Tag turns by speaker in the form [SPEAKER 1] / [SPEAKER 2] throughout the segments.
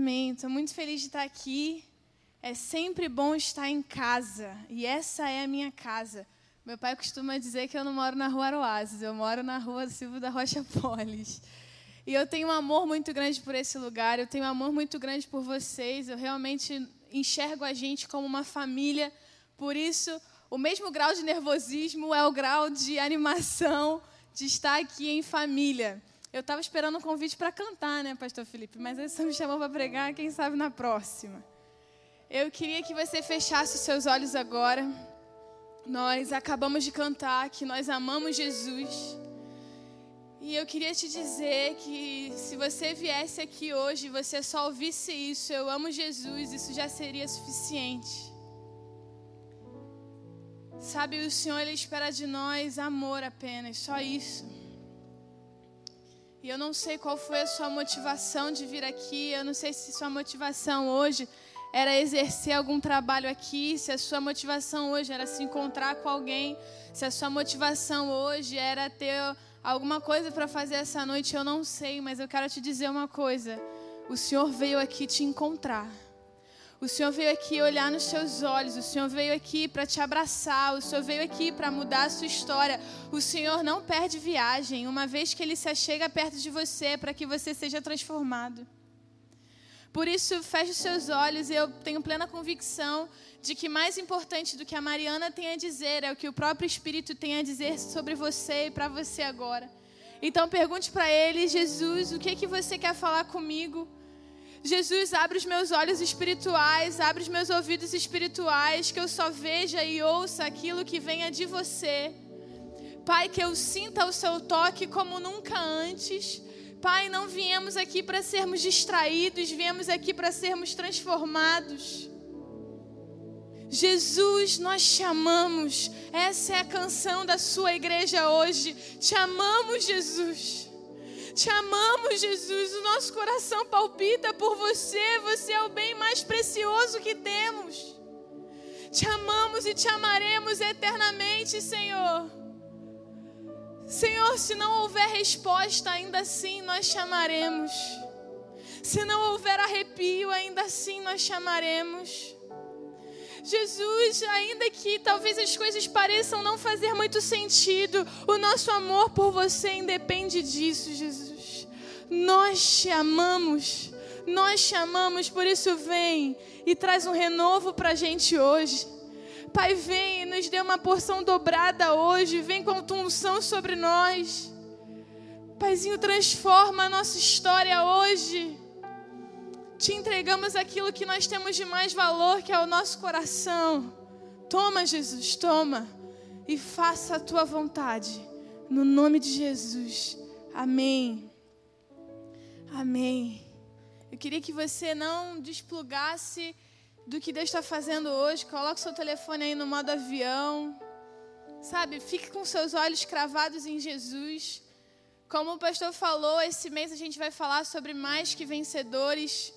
[SPEAKER 1] Amém. Estou muito feliz de estar aqui. É sempre bom estar em casa. E essa é a minha casa. Meu pai costuma dizer que eu não moro na rua Aroazes, eu moro na rua Silvio da Rocha Polis. E eu tenho um amor muito grande por esse lugar, eu tenho um amor muito grande por vocês. Eu realmente enxergo a gente como uma família. Por isso, o mesmo grau de nervosismo é o grau de animação de estar aqui em família. Eu estava esperando um convite para cantar, né, Pastor Felipe? Mas aí você me chamou para pregar, quem sabe na próxima. Eu queria que você fechasse os seus olhos agora. Nós acabamos de cantar que nós amamos Jesus. E eu queria te dizer que se você viesse aqui hoje e você só ouvisse isso, eu amo Jesus, isso já seria suficiente. Sabe, o Senhor ele espera de nós amor apenas, só isso. E eu não sei qual foi a sua motivação de vir aqui, eu não sei se sua motivação hoje era exercer algum trabalho aqui, se a sua motivação hoje era se encontrar com alguém, se a sua motivação hoje era ter alguma coisa para fazer essa noite, eu não sei, mas eu quero te dizer uma coisa: o Senhor veio aqui te encontrar. O Senhor veio aqui olhar nos seus olhos, o Senhor veio aqui para te abraçar, o Senhor veio aqui para mudar a sua história. O Senhor não perde viagem, uma vez que Ele se achega perto de você, para que você seja transformado. Por isso, feche os seus olhos e eu tenho plena convicção de que mais importante do que a Mariana tem a dizer é o que o próprio Espírito tem a dizer sobre você e para você agora. Então pergunte para Ele, Jesus, o que é que você quer falar comigo? Jesus, abre os meus olhos espirituais, abre os meus ouvidos espirituais, que eu só veja e ouça aquilo que venha de você. Pai, que eu sinta o seu toque como nunca antes. Pai, não viemos aqui para sermos distraídos, viemos aqui para sermos transformados. Jesus, nós te amamos. Essa é a canção da sua igreja hoje. Te amamos, Jesus. Te amamos, Jesus. O nosso coração palpita por você. Você é o bem mais precioso que temos. Te amamos e te amaremos eternamente, Senhor. Senhor, se não houver resposta, ainda assim nós chamaremos. Se não houver arrepio, ainda assim nós chamaremos. Jesus, ainda que talvez as coisas pareçam não fazer muito sentido, o nosso amor por você independe disso, Jesus. Nós te amamos, nós te amamos, por isso vem e traz um renovo para a gente hoje. Pai, vem e nos dê uma porção dobrada hoje, vem com tua unção sobre nós. Paizinho, transforma a nossa história hoje te entregamos aquilo que nós temos de mais valor, que é o nosso coração. Toma, Jesus, toma e faça a tua vontade. No nome de Jesus. Amém. Amém. Eu queria que você não desplugasse do que Deus está fazendo hoje. Coloque seu telefone aí no modo avião. Sabe, fique com seus olhos cravados em Jesus. Como o pastor falou, esse mês a gente vai falar sobre mais que vencedores.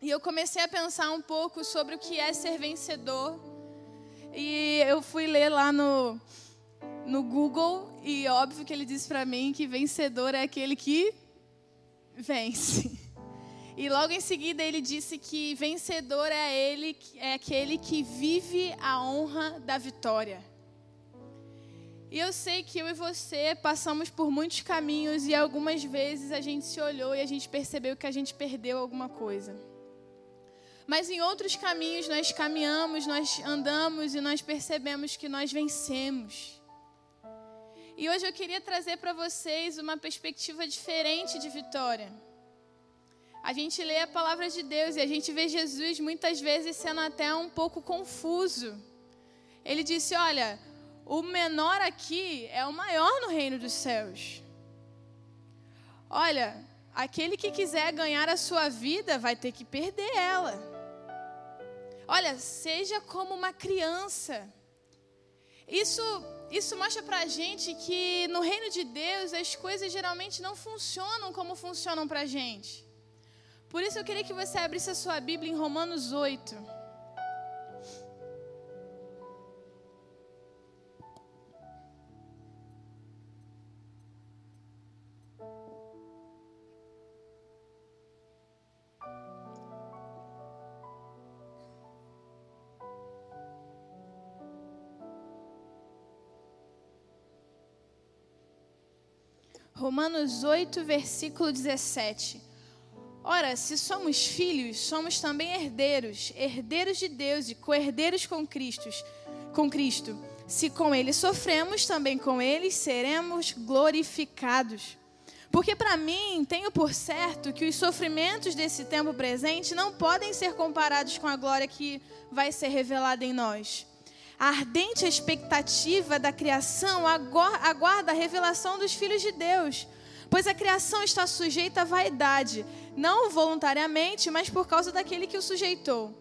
[SPEAKER 1] E eu comecei a pensar um pouco sobre o que é ser vencedor. E eu fui ler lá no, no Google, e óbvio que ele disse para mim que vencedor é aquele que vence. E logo em seguida ele disse que vencedor é ele, é aquele que vive a honra da vitória. E eu sei que eu e você passamos por muitos caminhos e algumas vezes a gente se olhou e a gente percebeu que a gente perdeu alguma coisa. Mas em outros caminhos nós caminhamos, nós andamos e nós percebemos que nós vencemos. E hoje eu queria trazer para vocês uma perspectiva diferente de vitória. A gente lê a palavra de Deus e a gente vê Jesus muitas vezes sendo até um pouco confuso. Ele disse: Olha, o menor aqui é o maior no reino dos céus. Olha, aquele que quiser ganhar a sua vida vai ter que perder ela. Olha, seja como uma criança. Isso, isso mostra para a gente que no reino de Deus as coisas geralmente não funcionam como funcionam para a gente. Por isso eu queria que você abrisse a sua Bíblia em Romanos 8. Romanos 8, versículo 17. Ora, se somos filhos, somos também herdeiros, herdeiros de Deus e co-herdeiros com Cristo. Com Cristo. Se com ele sofremos, também com ele seremos glorificados. Porque para mim, tenho por certo que os sofrimentos desse tempo presente não podem ser comparados com a glória que vai ser revelada em nós. A ardente expectativa da criação aguarda a revelação dos filhos de Deus Pois a criação está sujeita à vaidade, não voluntariamente, mas por causa daquele que o sujeitou.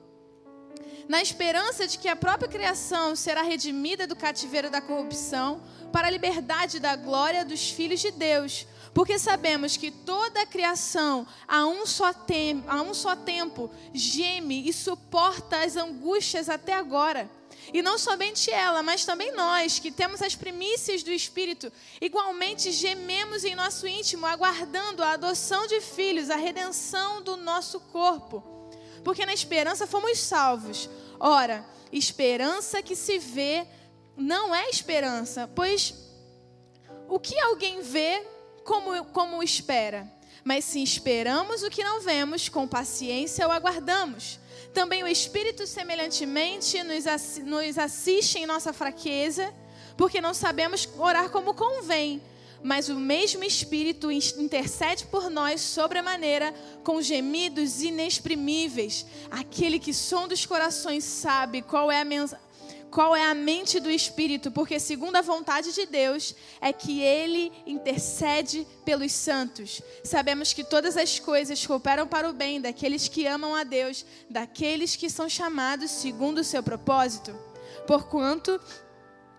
[SPEAKER 1] Na esperança de que a própria criação será redimida do cativeiro da corrupção para a liberdade da glória dos filhos de Deus. Porque sabemos que toda a criação, a um só, tem, a um só tempo, geme e suporta as angústias até agora. E não somente ela, mas também nós, que temos as primícias do Espírito, igualmente gememos em nosso íntimo, aguardando a adoção de filhos, a redenção do nosso corpo. Porque na esperança fomos salvos. Ora, esperança que se vê não é esperança, pois o que alguém vê, como, como espera? Mas se esperamos o que não vemos, com paciência o aguardamos. Também o Espírito, semelhantemente, nos assiste em nossa fraqueza, porque não sabemos orar como convém. Mas o mesmo Espírito intercede por nós sobremaneira com gemidos inexprimíveis. Aquele que som dos corações sabe qual é a qual é a mente do Espírito, porque segundo a vontade de Deus é que ele intercede pelos santos. Sabemos que todas as coisas cooperam para o bem daqueles que amam a Deus, daqueles que são chamados segundo o seu propósito. Porquanto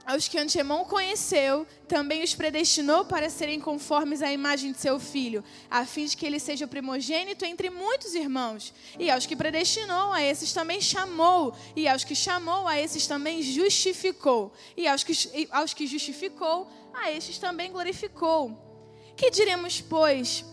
[SPEAKER 1] aos que antemão conheceu, também os predestinou para serem conformes à imagem de seu filho, a fim de que ele seja o primogênito entre muitos irmãos. E aos que predestinou, a esses também chamou. E aos que chamou, a esses também justificou. E aos que, aos que justificou, a estes também glorificou. Que diremos, pois,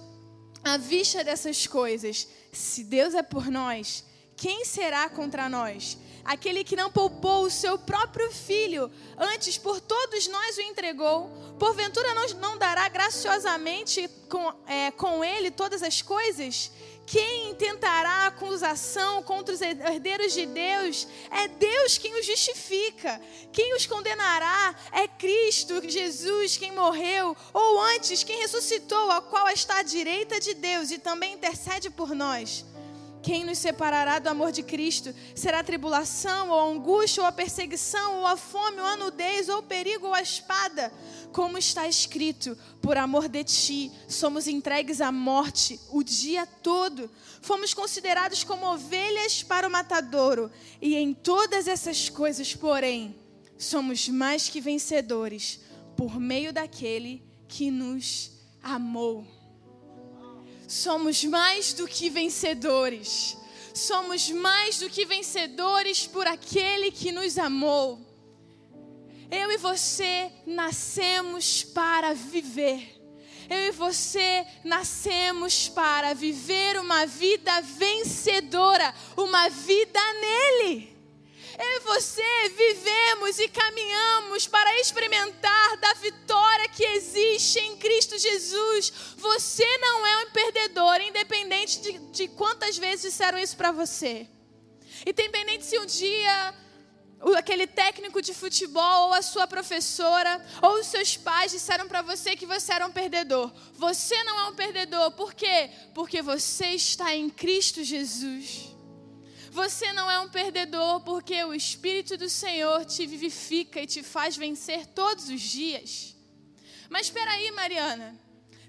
[SPEAKER 1] à vista dessas coisas? Se Deus é por nós, quem será contra nós? aquele que não poupou o seu próprio filho, antes por todos nós o entregou, porventura não, não dará graciosamente com, é, com ele todas as coisas? Quem intentará acusação contra os herdeiros de Deus é Deus quem os justifica. Quem os condenará é Cristo, Jesus, quem morreu, ou antes, quem ressuscitou, ao qual está à direita de Deus e também intercede por nós. Quem nos separará do amor de Cristo? Será tribulação, ou angústia, ou a perseguição, ou a fome, ou a nudez, ou o perigo, ou a espada? Como está escrito, por amor de ti, somos entregues à morte o dia todo. Fomos considerados como ovelhas para o matadouro. E em todas essas coisas, porém, somos mais que vencedores, por meio daquele que nos amou somos mais do que vencedores. Somos mais do que vencedores por aquele que nos amou. Eu e você nascemos para viver. Eu e você nascemos para viver uma vida vencedora, uma vida nele. Eu e você vivemos e caminhamos para experimentar da vitória que existe em Cristo Jesus. Você não é um perdedor, independente de, de quantas vezes disseram isso para você. Independente se um dia aquele técnico de futebol, ou a sua professora, ou os seus pais disseram para você que você era um perdedor. Você não é um perdedor, por quê? Porque você está em Cristo Jesus. Você não é um perdedor porque o Espírito do Senhor te vivifica e te faz vencer todos os dias. Mas espera aí, Mariana.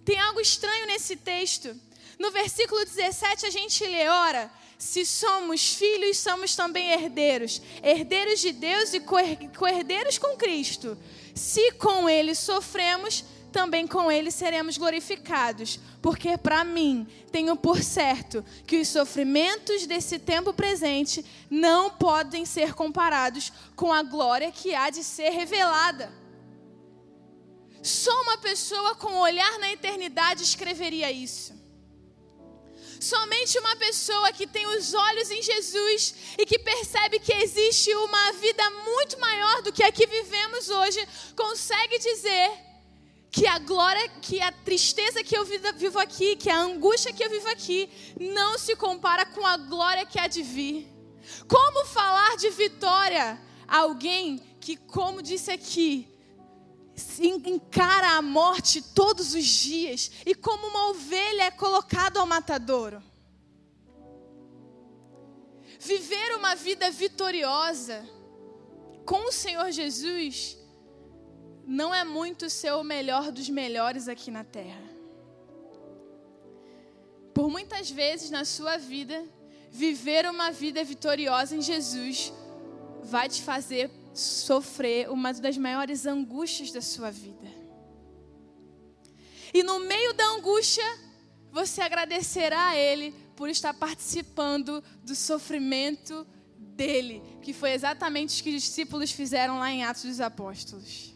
[SPEAKER 1] Tem algo estranho nesse texto. No versículo 17 a gente lê: ora, se somos filhos, somos também herdeiros, herdeiros de Deus e co-herdeiros com Cristo. Se com ele sofremos, também com ele seremos glorificados. Porque para mim, tenho por certo que os sofrimentos desse tempo presente não podem ser comparados com a glória que há de ser revelada. Só uma pessoa com um olhar na eternidade escreveria isso. Somente uma pessoa que tem os olhos em Jesus e que percebe que existe uma vida muito maior do que a que vivemos hoje consegue dizer que a glória, que a tristeza que eu vivo aqui, que a angústia que eu vivo aqui, não se compara com a glória que há de vir. Como falar de vitória a alguém que, como disse aqui, encara a morte todos os dias e como uma ovelha é colocado ao matadouro? Viver uma vida vitoriosa com o Senhor Jesus não é muito ser o melhor dos melhores aqui na terra. Por muitas vezes na sua vida, viver uma vida vitoriosa em Jesus vai te fazer sofrer uma das maiores angústias da sua vida. E no meio da angústia, você agradecerá a Ele por estar participando do sofrimento dele, que foi exatamente o que os discípulos fizeram lá em Atos dos Apóstolos.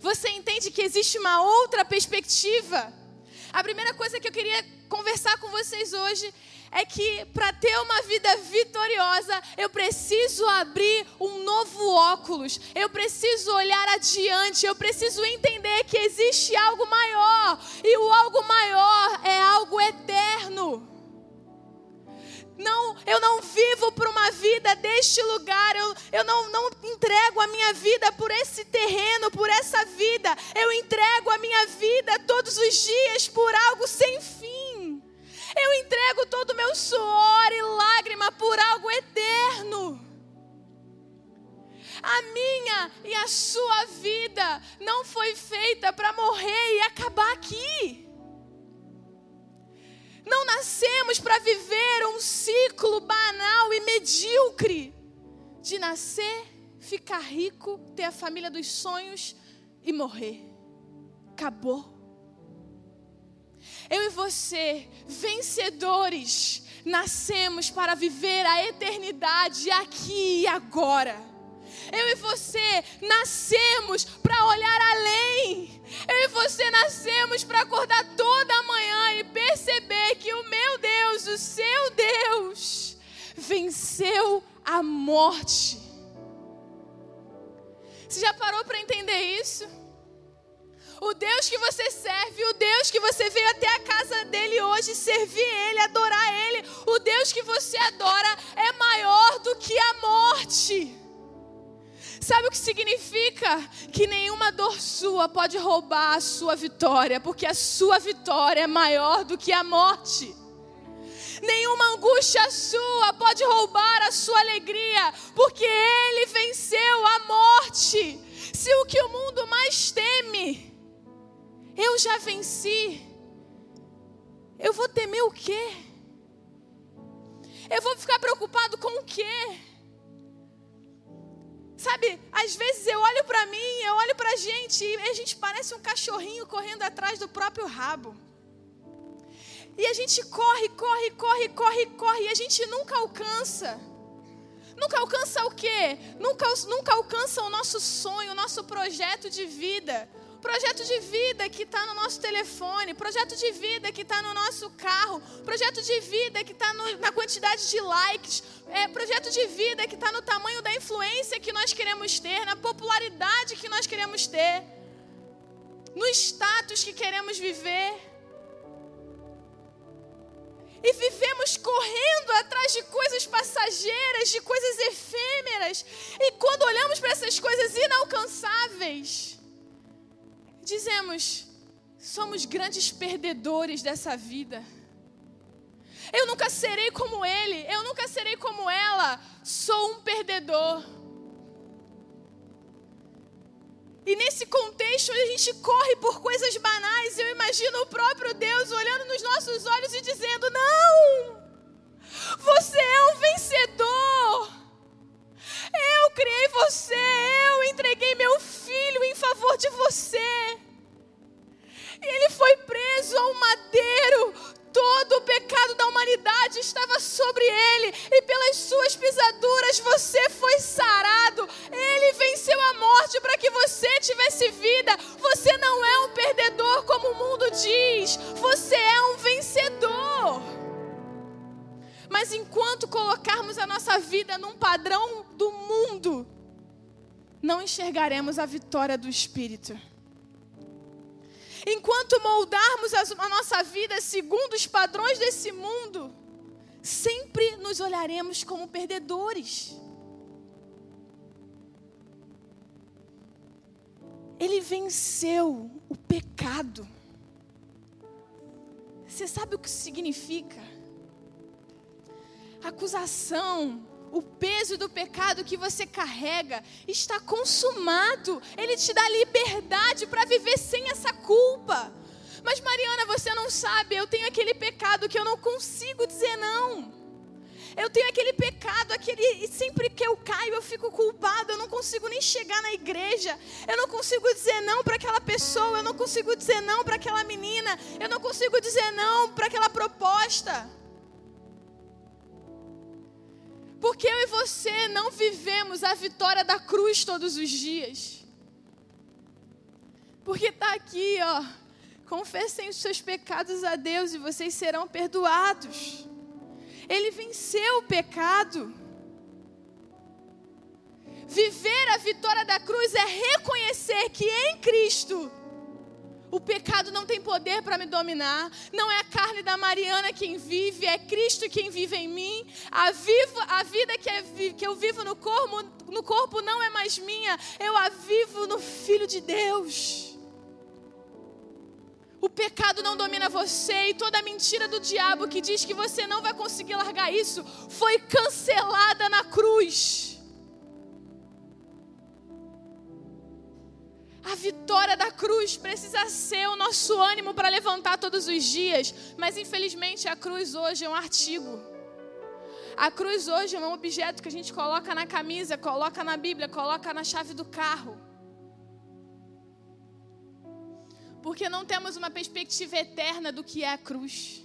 [SPEAKER 1] Você entende que existe uma outra perspectiva? A primeira coisa que eu queria conversar com vocês hoje é que para ter uma vida vitoriosa, eu preciso abrir um novo óculos, eu preciso olhar adiante, eu preciso entender que existe algo maior, e o algo maior é algo eterno. Não, eu não vivo por uma vida deste lugar. Eu, eu não, não entrego a minha vida por esse terreno, por essa vida. Eu entrego a minha vida todos os dias por algo sem fim. Eu entrego todo o meu suor e lágrima por algo eterno. A minha e a sua vida não foi feita para morrer e acabar aqui. Não nascemos para viver um ciclo banal e medíocre de nascer, ficar rico, ter a família dos sonhos e morrer. Acabou. Eu e você, vencedores, nascemos para viver a eternidade aqui e agora. Eu e você nascemos para olhar além. Eu e você nascemos para acordar toda manhã e perceber que o meu Deus, o seu Deus, venceu a morte. Você já parou para entender isso? O Deus que você serve, o Deus que você veio até a casa dele hoje servir ele, adorar ele, o Deus que você adora é maior do que a morte. Sabe o que significa? Que nenhuma dor sua pode roubar a sua vitória, porque a sua vitória é maior do que a morte. Nenhuma angústia sua pode roubar a sua alegria, porque Ele venceu a morte. Se o que o mundo mais teme, eu já venci, eu vou temer o quê? Eu vou ficar preocupado com o quê? Sabe, às vezes eu olho para mim, eu olho para a gente e a gente parece um cachorrinho correndo atrás do próprio rabo. E a gente corre, corre, corre, corre, corre e a gente nunca alcança. Nunca alcança o quê? Nunca, nunca alcança o nosso sonho, o nosso projeto de vida. Projeto de vida que está no nosso telefone, projeto de vida que está no nosso carro, projeto de vida que está na quantidade de likes, é, projeto de vida que está no tamanho da influência que nós queremos ter, na popularidade que nós queremos ter, no status que queremos viver. E vivemos correndo atrás de coisas passageiras, de coisas efêmeras. E quando olhamos para essas coisas inalcançáveis, dizemos: somos grandes perdedores dessa vida. Eu nunca serei como ele, eu nunca serei como ela, sou um perdedor. E nesse contexto a gente corre por coisas banais. Eu imagino o próprio Deus olhando nos nossos olhos e dizendo: Não, você é um vencedor. Eu criei você, eu entreguei meu filho em favor de você. E ele foi preso a um madeiro. Todo o pecado da humanidade estava sobre ele, e pelas suas pisaduras você foi sarado. Ele venceu a morte para que você tivesse vida. Você não é um perdedor como o mundo diz, você é um vencedor. Mas enquanto colocarmos a nossa vida num padrão do mundo, não enxergaremos a vitória do Espírito. enquanto moldarmos a nossa vida segundo os padrões desse mundo, sempre nos olharemos como perdedores. Ele venceu o pecado. Você sabe o que significa? Acusação, o peso do pecado que você carrega está consumado. Ele te dá liberdade para viver sem essa culpa. Mas Mariana, você não sabe, eu tenho aquele pecado que eu não consigo dizer não. Eu tenho aquele pecado, aquele e sempre que eu caio eu fico culpado, eu não consigo nem chegar na igreja. Eu não consigo dizer não para aquela pessoa, eu não consigo dizer não para aquela menina, eu não consigo dizer não para aquela proposta. Porque eu e você não vivemos a vitória da cruz todos os dias. Porque está aqui, ó. Confessem os seus pecados a Deus e vocês serão perdoados. Ele venceu o pecado. Viver a vitória da cruz é reconhecer que em Cristo o pecado não tem poder para me dominar. Não é a carne da Mariana quem vive, é Cristo quem vive em mim. A, vivo, a vida que, é, que eu vivo no corpo, no corpo não é mais minha, eu a vivo no Filho de Deus. O pecado não domina você e toda mentira do diabo que diz que você não vai conseguir largar isso foi cancelada na cruz. A vitória da cruz precisa ser o nosso ânimo para levantar todos os dias, mas infelizmente a cruz hoje é um artigo. A cruz hoje é um objeto que a gente coloca na camisa, coloca na Bíblia, coloca na chave do carro. porque não temos uma perspectiva eterna do que é a cruz.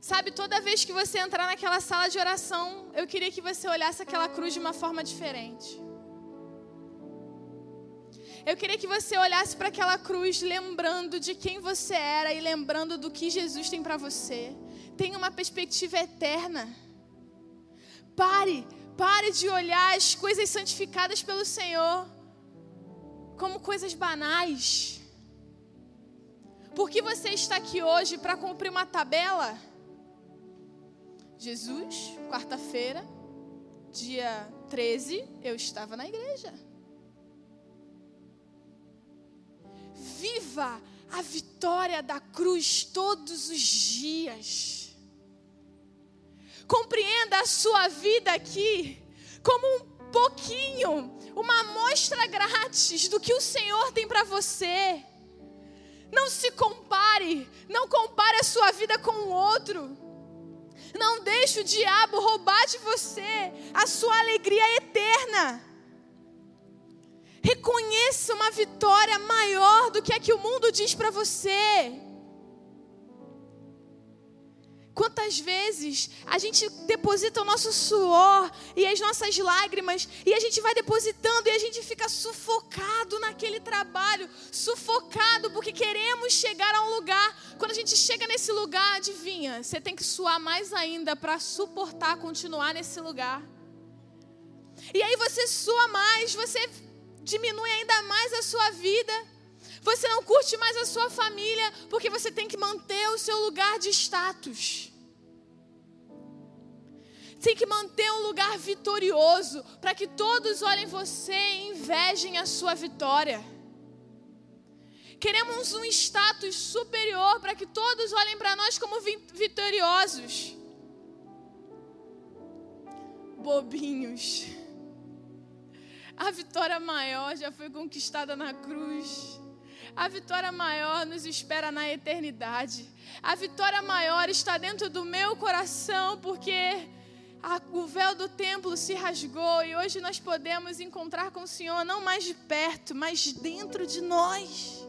[SPEAKER 1] Sabe, toda vez que você entrar naquela sala de oração, eu queria que você olhasse aquela cruz de uma forma diferente. Eu queria que você olhasse para aquela cruz lembrando de quem você era e lembrando do que Jesus tem para você. Tenha uma perspectiva eterna. Pare, pare de olhar as coisas santificadas pelo Senhor como coisas banais. Porque você está aqui hoje para cumprir uma tabela? Jesus, quarta-feira, dia 13, eu estava na igreja. Viva a vitória da cruz todos os dias. Compreenda a sua vida aqui como um pouquinho uma amostra grátis do que o Senhor tem para você. Não se compare, não compare a sua vida com o outro. Não deixe o diabo roubar de você a sua alegria eterna. Reconheça uma vitória maior do que a que o mundo diz para você. Quantas vezes a gente deposita o nosso suor e as nossas lágrimas e a gente vai depositando e a gente fica sufocado naquele trabalho, sufocado porque queremos chegar a um lugar. Quando a gente chega nesse lugar, adivinha, você tem que suar mais ainda para suportar continuar nesse lugar. E aí você sua mais, você diminui ainda mais a sua vida. Você não curte mais a sua família porque você tem que manter o seu lugar de status. Tem que manter um lugar vitorioso para que todos olhem você e invejem a sua vitória. Queremos um status superior para que todos olhem para nós como vitoriosos. Bobinhos. A vitória maior já foi conquistada na cruz. A vitória maior nos espera na eternidade. A vitória maior está dentro do meu coração, porque a, o véu do templo se rasgou e hoje nós podemos encontrar com o Senhor não mais de perto, mas dentro de nós.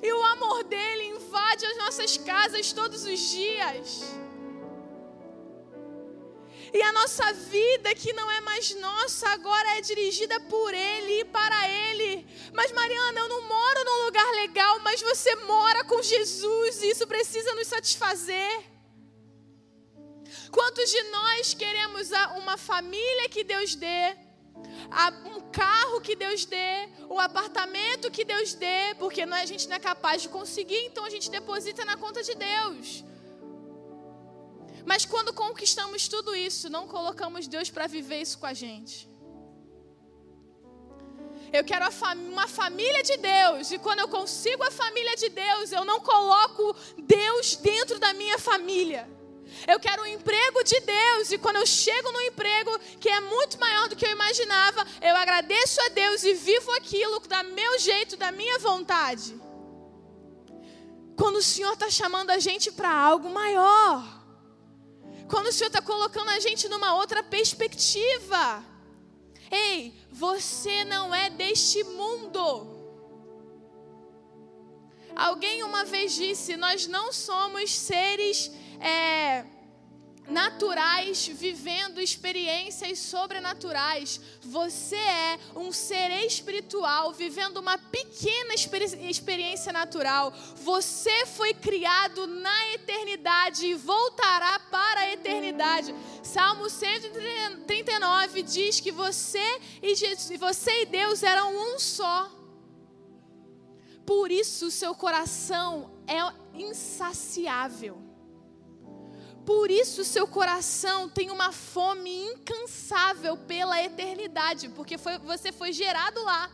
[SPEAKER 1] E o amor dele invade as nossas casas todos os dias. E a nossa vida, que não é mais nossa, agora é dirigida por Ele e para Ele. Mas, Mariana, eu não moro num lugar legal, mas você mora com Jesus e isso precisa nos satisfazer. Quantos de nós queremos uma família que Deus dê, um carro que Deus dê, o apartamento que Deus dê, porque a gente não é capaz de conseguir, então a gente deposita na conta de Deus. Mas quando conquistamos tudo isso, não colocamos Deus para viver isso com a gente. Eu quero uma família de Deus, e quando eu consigo a família de Deus, eu não coloco Deus dentro da minha família. Eu quero um emprego de Deus, e quando eu chego no emprego que é muito maior do que eu imaginava, eu agradeço a Deus e vivo aquilo da meu jeito, da minha vontade. Quando o Senhor está chamando a gente para algo maior, quando o Senhor está colocando a gente numa outra perspectiva. Ei, você não é deste mundo. Alguém uma vez disse: Nós não somos seres é, naturais vivendo experiências sobrenaturais. Você é um ser espiritual vivendo uma pequena experiência natural. Você foi criado na eternidade e voltará para a eternidade. Salmo 139 diz que você e, Jesus, você e Deus eram um só. Por isso seu coração é insaciável. Por isso seu coração tem uma fome incansável pela eternidade, porque foi, você foi gerado lá.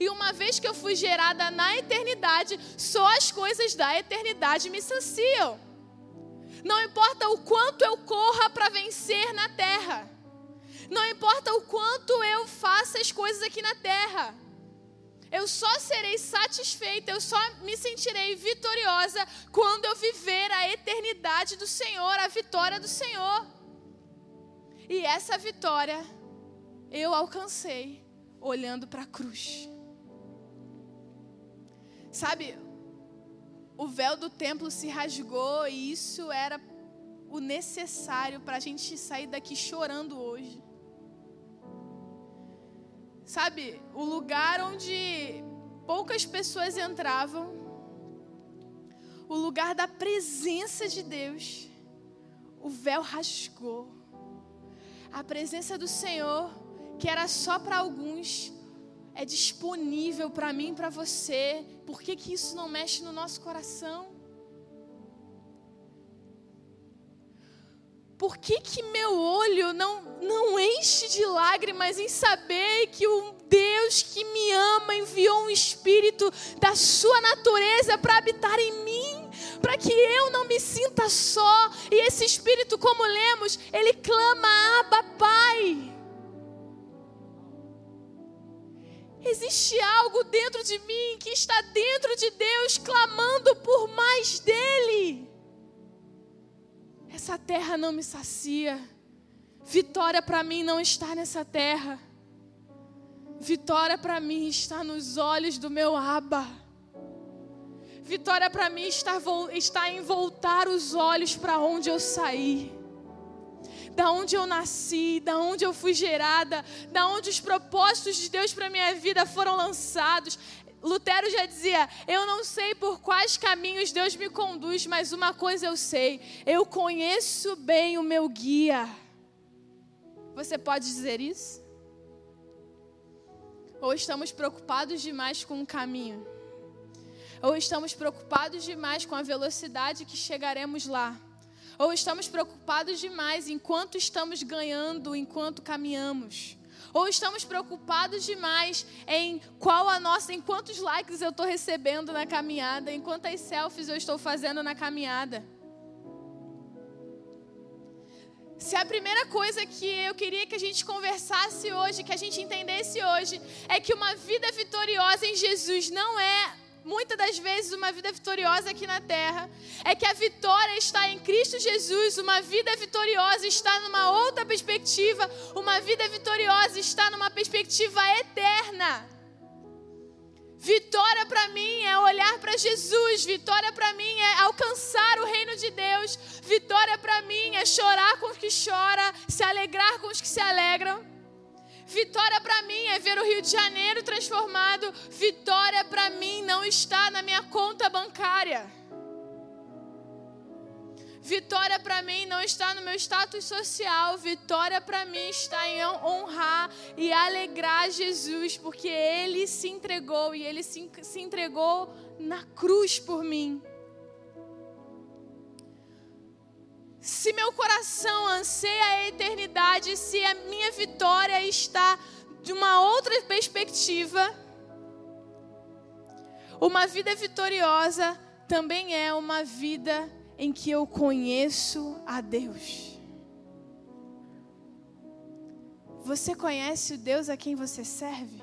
[SPEAKER 1] E uma vez que eu fui gerada na eternidade, só as coisas da eternidade me saciam. Não importa o quanto eu corra para vencer na terra. Não importa o quanto eu faça as coisas aqui na terra. Eu só serei satisfeita, eu só me sentirei vitoriosa quando eu viver a eternidade do Senhor, a vitória do Senhor. E essa vitória eu alcancei olhando para a cruz. Sabe, o véu do templo se rasgou e isso era o necessário para a gente sair daqui chorando hoje. Sabe, o lugar onde poucas pessoas entravam, o lugar da presença de Deus, o véu rasgou. A presença do Senhor, que era só para alguns, é disponível para mim e para você. Por que, que isso não mexe no nosso coração? Por que, que meu olho não, não enche de lágrimas em saber que o Deus que me ama enviou um espírito da sua natureza para habitar em mim, para que eu não me sinta só. E esse espírito, como lemos, ele clama: Abba, Pai. Existe algo dentro de mim que está dentro de Deus clamando por mais dele. Essa terra não me sacia. Vitória para mim não está nessa terra. Vitória para mim está nos olhos do meu Aba. Vitória para mim está, está em voltar os olhos para onde eu saí. Da onde eu nasci, da onde eu fui gerada, da onde os propósitos de Deus para minha vida foram lançados. Lutero já dizia: Eu não sei por quais caminhos Deus me conduz, mas uma coisa eu sei: eu conheço bem o meu guia. Você pode dizer isso? Ou estamos preocupados demais com o caminho? Ou estamos preocupados demais com a velocidade que chegaremos lá? Ou estamos preocupados demais enquanto estamos ganhando, enquanto caminhamos? Ou estamos preocupados demais em qual a nossa, em quantos likes eu estou recebendo na caminhada, em quantas selfies eu estou fazendo na caminhada. Se a primeira coisa que eu queria que a gente conversasse hoje, que a gente entendesse hoje, é que uma vida vitoriosa em Jesus não é muitas das vezes uma vida vitoriosa aqui na terra, é que a vitória está em Cristo Jesus, uma vida vitoriosa está numa outra perspectiva, uma vida vitoriosa está numa perspectiva eterna. Vitória para mim é olhar para Jesus, vitória para mim é alcançar o reino de Deus, vitória para mim é chorar com os que choram, se alegrar com os que se alegram. Vitória para mim é ver o Rio de Janeiro transformado. Vitória para mim não está na minha conta bancária. Vitória para mim não está no meu status social. Vitória para mim está em honrar e alegrar Jesus, porque Ele se entregou e Ele se, entregou na cruz por mim. Se meu coração anseia a eternidade, se a minha vitória está de uma outra perspectiva, uma vida vitoriosa também é uma vida em que eu conheço a Deus. Você conhece o Deus a quem você serve?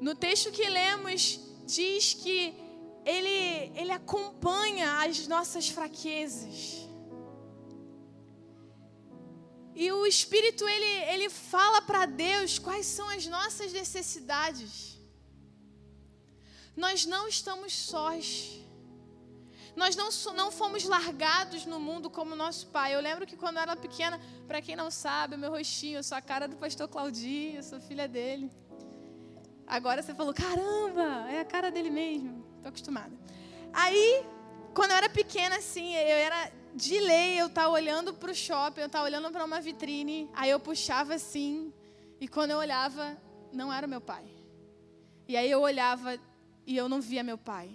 [SPEAKER 1] No texto que lemos, diz que ele, ele acompanha as nossas fraquezas. E o Espírito, ele, ele fala para Deus quais são as nossas necessidades. Nós não estamos sós. Nós não, não fomos largados no mundo como nosso pai. Eu lembro que quando eu era pequena, para quem não sabe, meu rostinho, eu sou a cara do pastor Claudinho, eu sou filha dele. Agora você falou, caramba, é a cara dele mesmo. Estou acostumada. Aí, quando eu era pequena, assim, eu era de lei, eu estava olhando para o shopping, eu estava olhando para uma vitrine, aí eu puxava assim, e quando eu olhava, não era meu pai. E aí eu olhava e eu não via meu pai.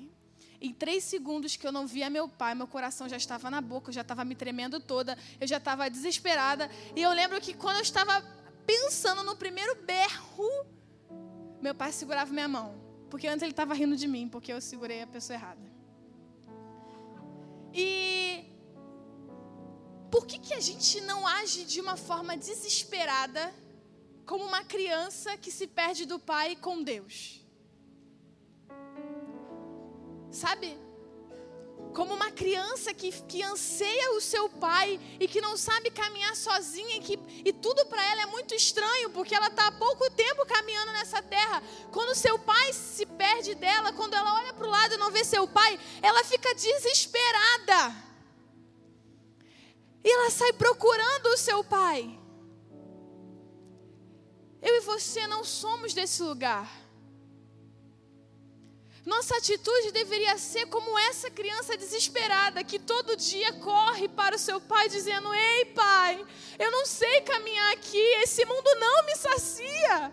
[SPEAKER 1] Em três segundos que eu não via meu pai, meu coração já estava na boca, eu já estava me tremendo toda, eu já estava desesperada. E eu lembro que quando eu estava pensando no primeiro berro, meu pai segurava minha mão. Porque antes ele estava rindo de mim, porque eu segurei a pessoa errada. E por que, que a gente não age de uma forma desesperada, como uma criança que se perde do pai com Deus? Sabe? Como uma criança que, que anseia o seu pai e que não sabe caminhar sozinha e, que, e tudo para ela é muito estranho, porque ela está há pouco tempo caminhando nessa terra. Quando seu pai se perde dela, quando ela olha para o lado e não vê seu pai, ela fica desesperada. E ela sai procurando o seu pai. Eu e você não somos desse lugar. Nossa atitude deveria ser como essa criança desesperada que todo dia corre para o seu pai dizendo: Ei, pai, eu não sei caminhar aqui, esse mundo não me sacia.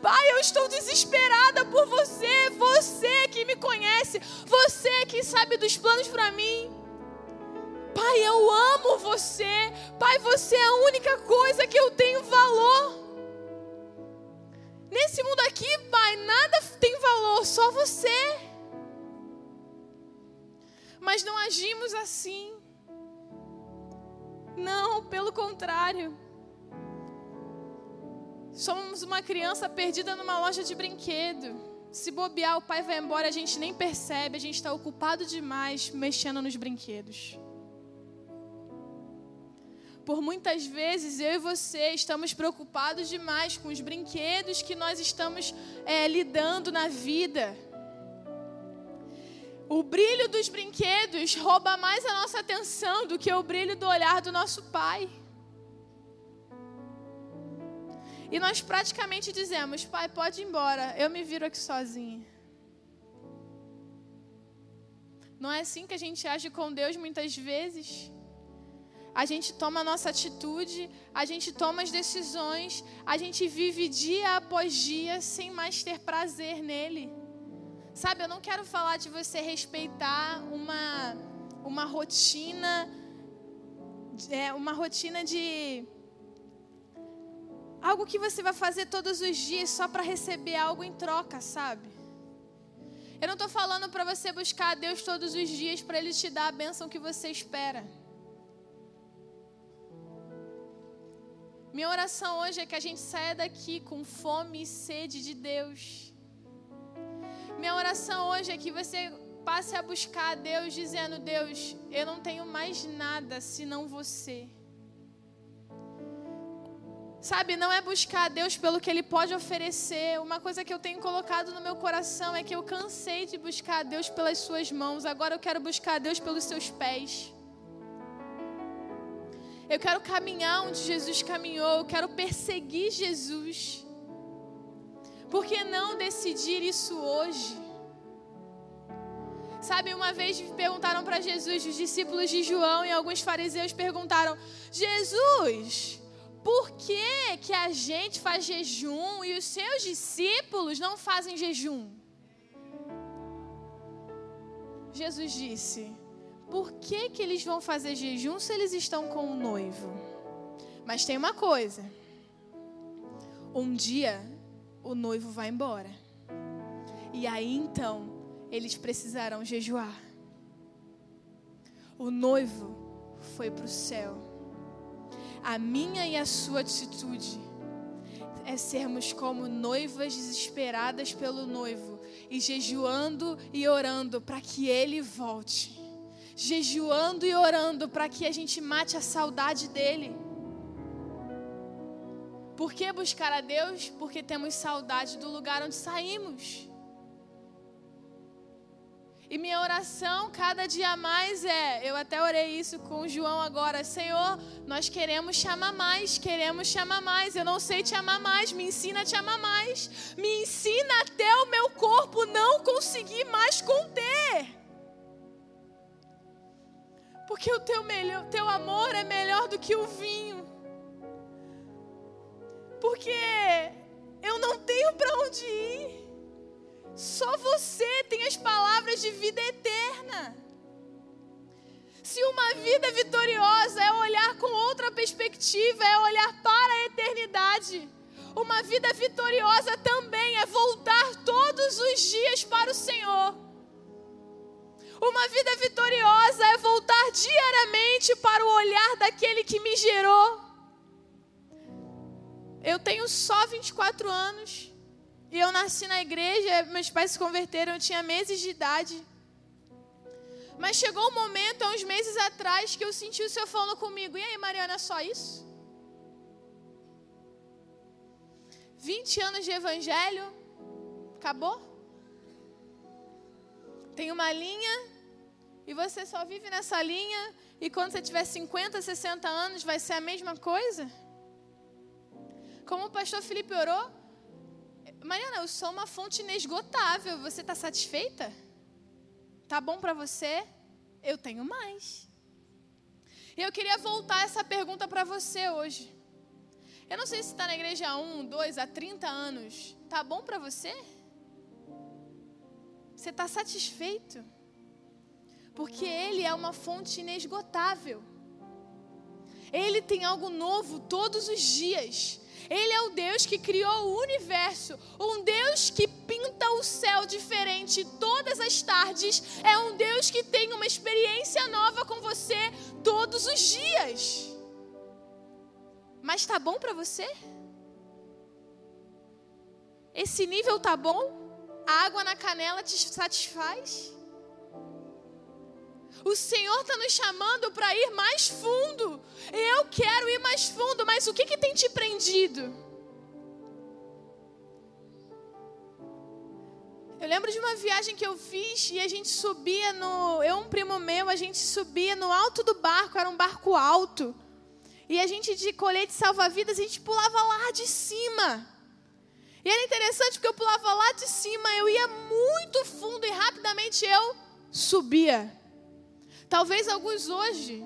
[SPEAKER 1] Pai, eu estou desesperada por você, você que me conhece, você que sabe dos planos para mim. Pai, eu amo você. Pai, você é a única coisa que eu tenho valor. Nesse mundo aqui, Pai, nada tem valor, só você. Mas não agimos assim. Não, pelo contrário. Somos uma criança perdida numa loja de brinquedo. Se bobear, o pai vai embora, a gente nem percebe, a gente está ocupado demais mexendo nos brinquedos. Por muitas vezes eu e você estamos preocupados demais com os brinquedos que nós estamos é, lidando na vida. O brilho dos brinquedos rouba mais a nossa atenção do que o brilho do olhar do nosso pai. E nós praticamente dizemos: Pai, pode ir embora, eu me viro aqui sozinha. Não é assim que a gente age com Deus muitas vezes? A gente toma a nossa atitude, a gente toma as decisões, a gente vive dia após dia sem mais ter prazer nele. Sabe, eu não quero falar de você respeitar uma, uma rotina, é, uma rotina de algo que você vai fazer todos os dias só para receber algo em troca, sabe? Eu não estou falando para você buscar a Deus todos os dias para Ele te dar a bênção que você espera. Minha oração hoje é que a gente saia daqui com fome e sede de Deus. Minha oração hoje é que você passe a buscar a Deus dizendo: Deus, eu não tenho mais nada senão você. Sabe, não é buscar a Deus pelo que Ele pode oferecer. Uma coisa que eu tenho colocado no meu coração é que eu cansei de buscar a Deus pelas Suas mãos. Agora eu quero buscar a Deus pelos Seus pés. Eu quero caminhar onde Jesus caminhou, eu quero perseguir Jesus. Por que não decidir isso hoje? Sabe, uma vez perguntaram para Jesus, os discípulos de João e alguns fariseus perguntaram: Jesus, por que, que a gente faz jejum e os seus discípulos não fazem jejum? Jesus disse: Por que, que eles vão fazer jejum se eles estão com o noivo? Mas tem uma coisa: um dia o noivo vai embora. E aí então eles precisarão jejuar. O noivo foi para o céu. A minha e a sua atitude é sermos como noivas desesperadas pelo noivo e jejuando e orando para que ele volte. Jejuando e orando para que a gente mate a saudade dele. Por que buscar a Deus? Porque temos saudade do lugar onde saímos. E minha oração cada dia mais é, eu até orei isso com o João agora, Senhor, nós queremos te amar mais, queremos te amar mais. Eu não sei te amar mais, me ensina a te amar mais. Me ensina até o meu corpo não conseguir mais conter. Porque o teu, melhor, teu amor é melhor do que o vinho. Porque eu não tenho para onde ir. Só você tem as palavras de vida eterna. Se uma vida vitoriosa é olhar com outra perspectiva, é olhar para a eternidade. Uma vida vitoriosa também é voltar todos os dias para o Senhor. Uma vida vitoriosa é voltar diariamente para o olhar daquele que me gerou. Eu tenho só 24 anos. E eu nasci na igreja, meus pais se converteram, eu tinha meses de idade. Mas chegou um momento, há uns meses atrás, que eu senti o Senhor falando comigo. E aí, Mariana, é só isso? 20 anos de evangelho, acabou? Tem uma linha e você só vive nessa linha e quando você tiver 50, 60 anos vai ser a mesma coisa? Como o pastor Felipe orou, Mariana, eu sou uma fonte inesgotável. Você está satisfeita? Tá bom para você? Eu tenho mais. E eu queria voltar essa pergunta para você hoje. Eu não sei se está na igreja há um, dois, há 30 anos. Tá bom para você? Você está satisfeito? Porque Ele é uma fonte inesgotável. Ele tem algo novo todos os dias. Ele é o Deus que criou o universo, um Deus que pinta o céu diferente todas as tardes, é um Deus que tem uma experiência nova com você todos os dias. Mas tá bom para você? Esse nível tá bom? A água na canela te satisfaz? O Senhor está nos chamando para ir mais fundo. Eu quero ir mais fundo, mas o que, que tem te prendido? Eu lembro de uma viagem que eu fiz e a gente subia no. Eu, um primo meu, a gente subia no alto do barco, era um barco alto. E a gente, de colete salva-vidas, a gente pulava lá de cima. E era interessante porque eu pulava lá de cima, eu ia muito fundo e rapidamente eu subia. Talvez alguns hoje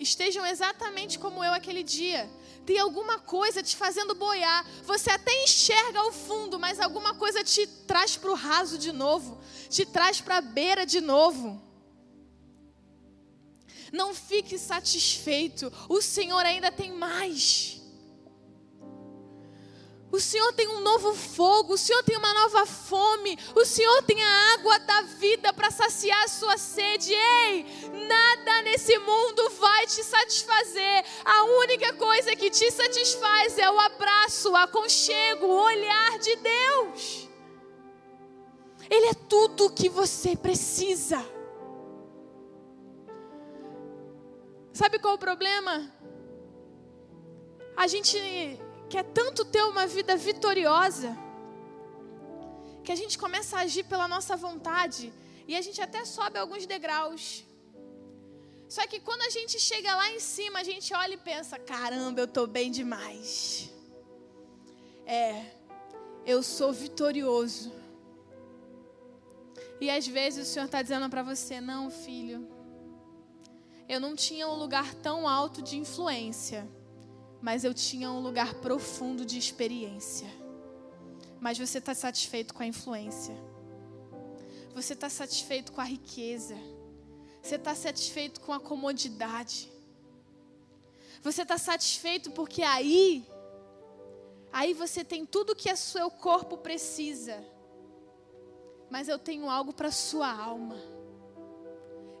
[SPEAKER 1] estejam exatamente como eu aquele dia. Tem alguma coisa te fazendo boiar. Você até enxerga o fundo, mas alguma coisa te traz para o raso de novo, te traz para a beira de novo. Não fique satisfeito, o Senhor ainda tem mais. O Senhor tem um novo fogo, o Senhor tem uma nova fome, o Senhor tem a água da vida para saciar a sua sede. Ei, nada nesse mundo vai te satisfazer. A única coisa que te satisfaz é o abraço, o aconchego, o olhar de Deus. Ele é tudo o que você precisa. Sabe qual é o problema? A gente quer tanto ter uma vida vitoriosa, que a gente começa a agir pela nossa vontade e a gente até sobe alguns degraus. Só que quando a gente chega lá em cima, a gente olha e pensa: caramba, eu estou bem demais. É, eu sou vitorioso. E às vezes o Senhor está dizendo para você: não, filho, eu não tinha um lugar tão alto de influência, mas eu tinha um lugar profundo de experiência. Mas você está satisfeito com a influência, você está satisfeito com a riqueza, você está satisfeito com a comodidade, você está satisfeito porque aí, aí você tem tudo que o seu corpo precisa mas eu tenho algo para sua alma.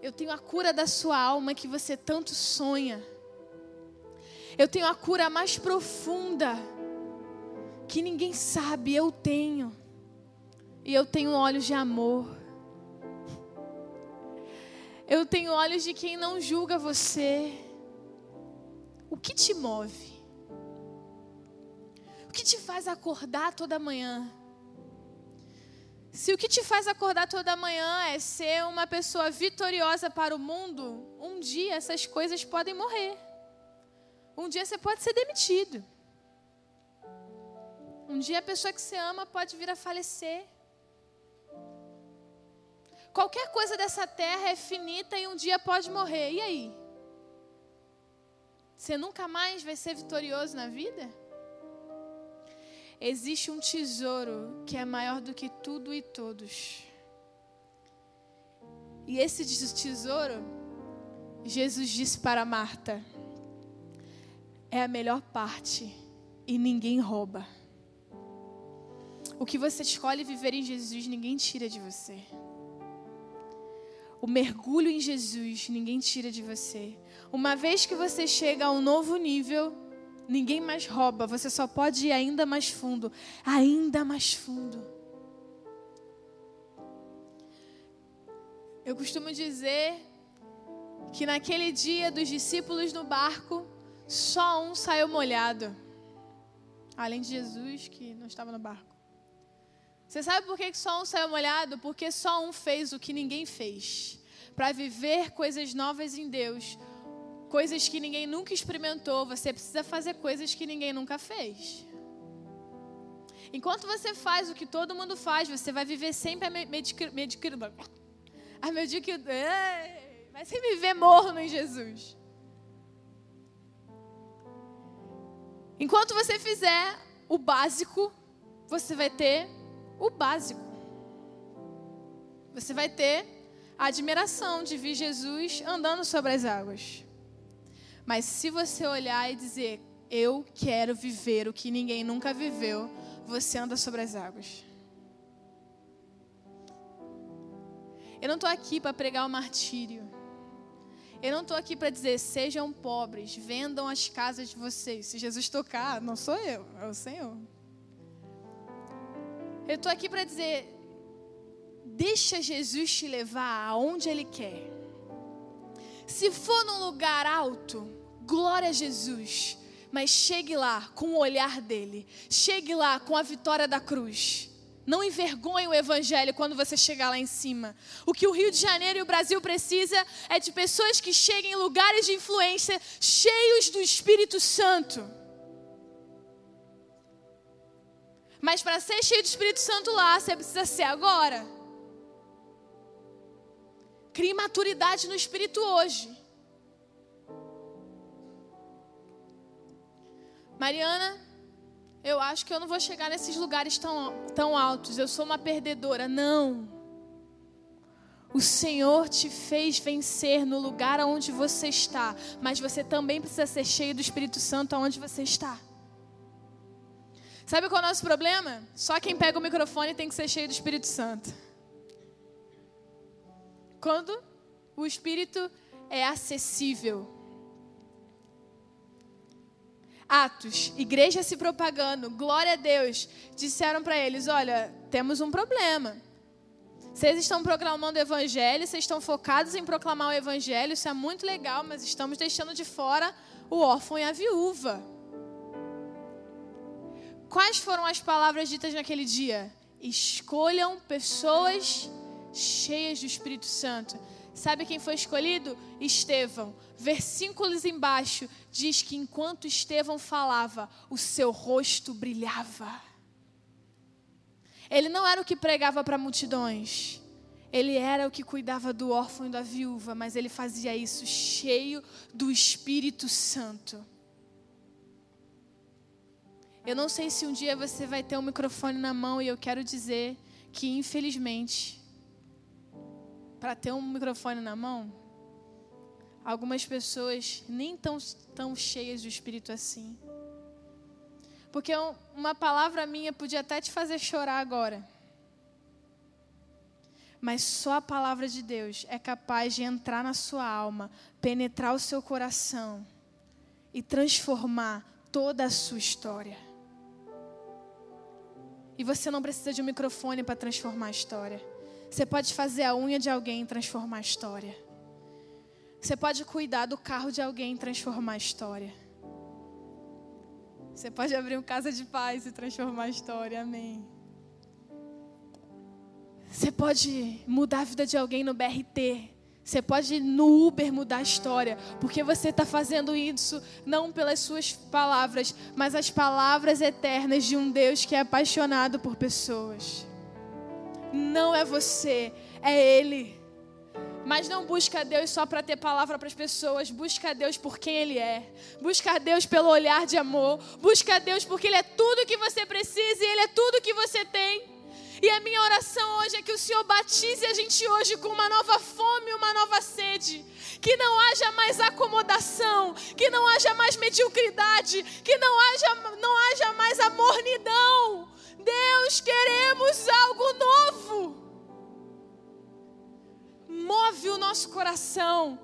[SPEAKER 1] Eu tenho a cura da sua alma que você tanto sonha. Eu tenho a cura mais profunda que ninguém sabe, eu tenho. E eu tenho olhos de amor. Eu tenho olhos de quem não julga você. O que te move? O que te faz acordar toda manhã? Se o que te faz acordar toda manhã é ser uma pessoa vitoriosa para o mundo, um dia essas coisas podem morrer. Um dia você pode ser demitido. Um dia a pessoa que você ama pode vir a falecer. Qualquer coisa dessa terra é finita e um dia pode morrer. E aí? Você nunca mais vai ser vitorioso na vida? existe um tesouro que é maior do que tudo e todos. E esse tesouro, Jesus disse para Marta, é a melhor parte e ninguém rouba. O que você escolhe viver em Jesus, ninguém tira de você. O mergulho em Jesus, ninguém tira de você. Uma vez que você chega a um novo nível, Ninguém mais rouba, você só pode ir ainda mais fundo, ainda mais fundo. Eu costumo dizer que naquele dia dos discípulos no barco, só um saiu molhado. Além de Jesus, que não estava no barco. Você sabe por que só um saiu molhado? Porque só um fez o que ninguém fez. Para viver coisas novas em Deus, coisas que ninguém nunca experimentou, você precisa fazer coisas que ninguém nunca fez. Enquanto você faz o que todo mundo faz, você vai viver sempre a medicina. A mediocridade. Vai sempre viver morno em Jesus. Enquanto você fizer o básico, você vai ter o básico. Você vai ter a admiração de ver Jesus andando sobre as águas. Mas se você olhar e dizer, eu quero viver o que ninguém nunca viveu, você anda sobre as águas. Eu não estou aqui para pregar o martírio. Eu não estou aqui para dizer, sejam pobres, vendam as casas de vocês. Se Jesus tocar, não sou eu, é o Senhor. Eu estou aqui para dizer, deixa Jesus te levar aonde Ele quer. Se for num lugar alto, glória a Jesus. Mas chegue lá com o olhar dele. Chegue lá com a vitória da cruz. Não envergonhe o evangelho quando você chegar lá em cima. O que o Rio de Janeiro e o Brasil precisa é de pessoas que cheguem em lugares de influência cheios do Espírito Santo. Mas para ser cheio do Espírito Santo lá, você precisa ser agora. Crie maturidade no Espírito hoje. Mariana, eu acho que eu não vou chegar nesses lugares tão, tão altos, eu sou uma perdedora. Não. O Senhor te fez vencer no lugar onde você está, mas você também precisa ser cheio do Espírito Santo aonde você está. Sabe qual é o nosso problema? Só quem pega o microfone tem que ser cheio do Espírito Santo. Quando o Espírito é acessível, Atos, igreja se propagando, glória a Deus. Disseram para eles: Olha, temos um problema. Vocês estão proclamando o evangelho, vocês estão focados em proclamar o evangelho, isso é muito legal, mas estamos deixando de fora o órfão e a viúva. Quais foram as palavras ditas naquele dia? Escolham pessoas cheias do Espírito Santo. Sabe quem foi escolhido? Estevão versículos embaixo, diz que enquanto Estevão falava, o seu rosto brilhava. Ele não era o que pregava para multidões, Ele era o que cuidava do órfão e da viúva, mas ele fazia isso cheio do Espírito Santo. Eu não sei se um dia você vai ter um microfone na mão e eu quero dizer que, infelizmente, para ter um microfone na mão, algumas pessoas nem tão, tão cheias do Espírito assim. Porque uma palavra minha podia até te fazer chorar agora. Mas só a palavra de Deus é capaz de entrar na sua alma, penetrar o seu coração e transformar toda a sua história. E você não precisa de um microfone para transformar a história. Você pode fazer a unha de alguém e transformar a história. Você pode cuidar do carro de alguém e transformar a história. Você pode abrir uma casa de paz e transformar a história. Amém. Você pode mudar a vida de alguém no BRT. Você pode no Uber mudar a história, porque você está fazendo isso não pelas suas palavras, mas as palavras eternas de um Deus que é apaixonado por pessoas. Não é você, é Ele. Mas não busca Deus só para ter palavra para as pessoas. Busca Deus por quem Ele é. Busca Deus pelo olhar de amor. Busca Deus porque Ele é tudo que você precisa e Ele é tudo que você tem. E a minha oração hoje é que o Senhor batize a gente hoje com uma nova fome, uma nova sede. Que não haja mais acomodação, que não haja mais mediocridade, que não haja, não haja mais amornidão. Deus, queremos algo novo move o nosso coração.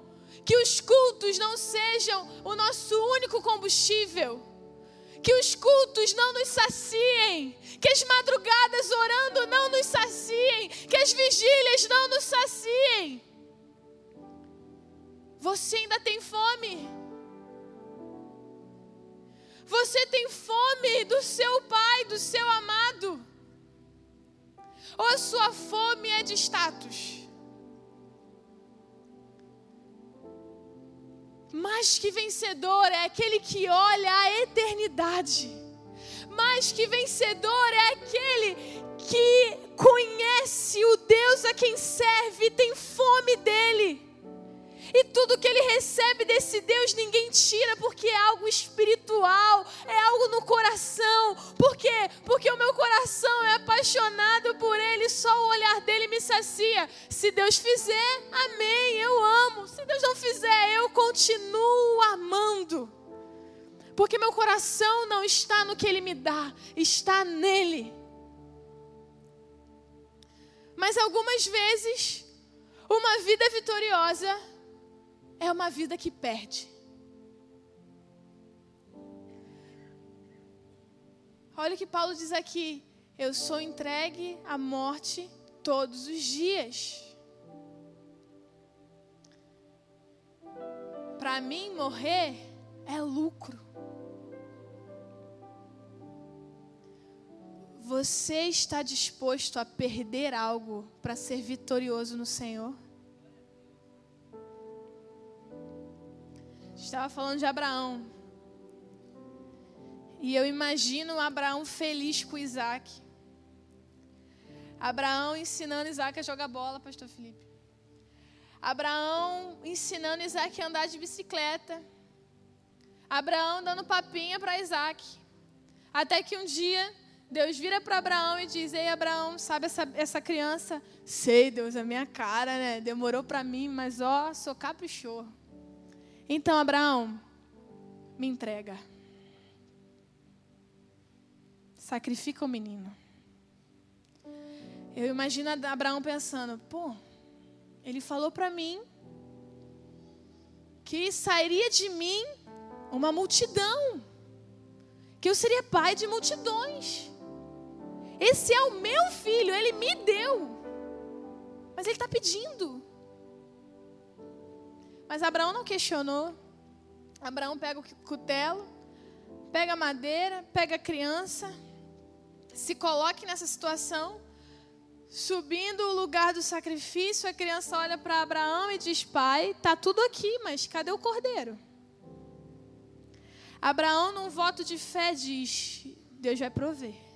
[SPEAKER 1] Que os cultos não sejam o nosso único combustível. Que os cultos não nos saciem. Que as madrugadas orando não nos saciem. Que as vigílias não nos saciem. Você ainda tem fome. Você tem fome do seu Pai, do seu amado. Ou a sua fome é de status? Mais que vencedor é aquele que olha a eternidade. Mais que vencedor é aquele que conhece o Deus a quem serve e tem fome dele. E tudo que ele recebe desse Deus ninguém tira, porque é algo espiritual, é algo no coração. Por quê? Porque o meu coração é apaixonado por ele, só o olhar dele me sacia. Se Deus fizer, amém, eu amo. Se Deus não fizer, eu continuo amando. Porque meu coração não está no que ele me dá, está nele. Mas algumas vezes, uma vida vitoriosa é uma vida que perde. Olha o que Paulo diz aqui: eu sou entregue à morte todos os dias. Para mim, morrer é lucro. Você está disposto a perder algo para ser vitorioso no Senhor? Estava falando de Abraão. E eu imagino Abraão feliz com Isaac. Abraão ensinando Isaac a jogar bola, pastor Felipe. Abraão ensinando Isaac a andar de bicicleta. Abraão dando papinha para Isaac. Até que um dia Deus vira para Abraão e diz: Ei, Abraão, sabe essa, essa criança? Sei, Deus, a minha cara, né? Demorou para mim, mas ó, sou caprichoso. Então, Abraão, me entrega. Sacrifica o menino. Eu imagino Abraão pensando: pô, ele falou para mim que sairia de mim uma multidão, que eu seria pai de multidões. Esse é o meu filho, ele me deu, mas ele está pedindo. Mas Abraão não questionou. Abraão pega o cutelo, pega a madeira, pega a criança, se coloque nessa situação, subindo o lugar do sacrifício, a criança olha para Abraão e diz: Pai, tá tudo aqui, mas cadê o cordeiro? Abraão, num voto de fé, diz: Deus vai prover.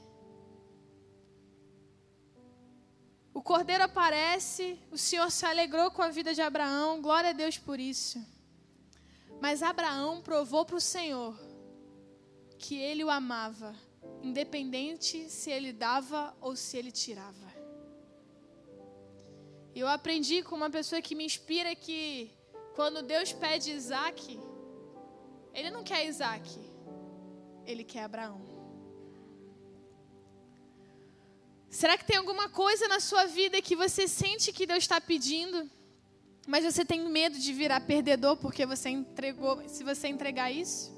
[SPEAKER 1] O cordeiro aparece, o Senhor se alegrou com a vida de Abraão, glória a Deus por isso. Mas Abraão provou para o Senhor que ele o amava, independente se ele dava ou se ele tirava. Eu aprendi com uma pessoa que me inspira que quando Deus pede Isaac, ele não quer Isaac, ele quer Abraão. Será que tem alguma coisa na sua vida que você sente que Deus está pedindo, mas você tem medo de virar perdedor porque você entregou, se você entregar isso?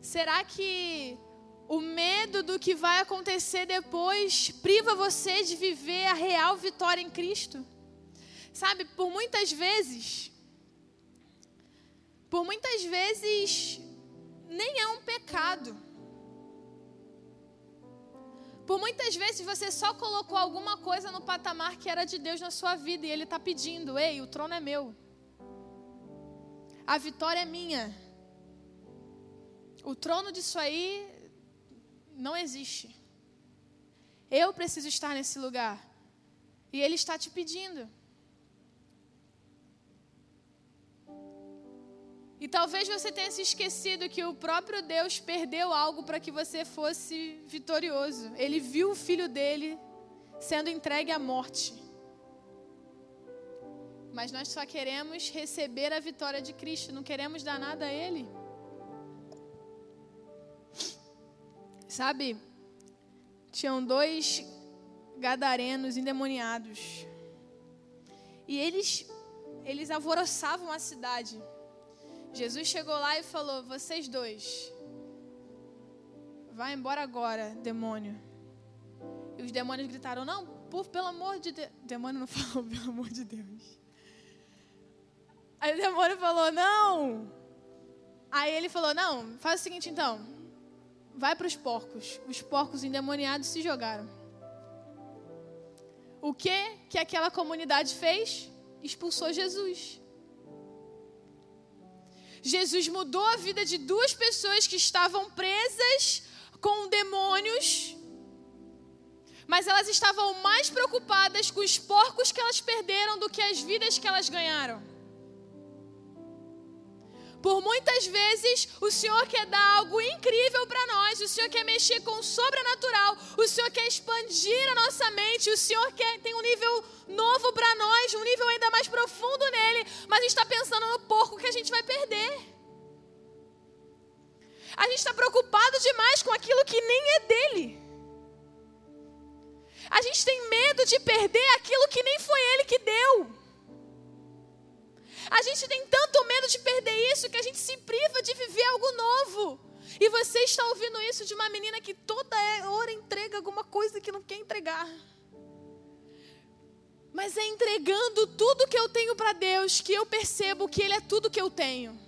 [SPEAKER 1] Será que o medo do que vai acontecer depois priva você de viver a real vitória em Cristo? Sabe, por muitas vezes, por muitas vezes, nem é um pecado. Por muitas vezes você só colocou alguma coisa no patamar que era de Deus na sua vida e Ele está pedindo: ei, o trono é meu, a vitória é minha. O trono disso aí não existe. Eu preciso estar nesse lugar. E Ele está te pedindo. E talvez você tenha se esquecido que o próprio Deus perdeu algo para que você fosse vitorioso. Ele viu o filho dele sendo entregue à morte. Mas nós só queremos receber a vitória de Cristo, não queremos dar nada a Ele. Sabe, tinham dois gadarenos endemoniados. E eles, eles alvoroçavam a cidade. Jesus chegou lá e falou: Vocês dois, vai embora agora, demônio. E os demônios gritaram: Não, por, pelo amor de Deus. Demônio não falou, pelo amor de Deus. Aí o demônio falou: Não. Aí ele falou: Não, faz o seguinte então vai para os porcos. Os porcos endemoniados se jogaram. O que que aquela comunidade fez? Expulsou Jesus. Jesus mudou a vida de duas pessoas que estavam presas com demônios, mas elas estavam mais preocupadas com os porcos que elas perderam do que as vidas que elas ganharam. Por muitas vezes, o Senhor quer dar algo incrível para nós, o Senhor quer mexer com o sobrenatural, o Senhor quer expandir a nossa mente, o Senhor quer tem um nível novo para nós, um nível ainda mais profundo nele, mas a gente está pensando no porco que a gente vai perder. A gente está preocupado demais com aquilo que nem é dele. A gente tem medo de perder aquilo que nem foi ele que deu. A gente tem tanto medo de perder isso que a gente se priva de viver algo novo. E você está ouvindo isso de uma menina que toda hora entrega alguma coisa que não quer entregar. Mas é entregando tudo que eu tenho para Deus que eu percebo que Ele é tudo que eu tenho.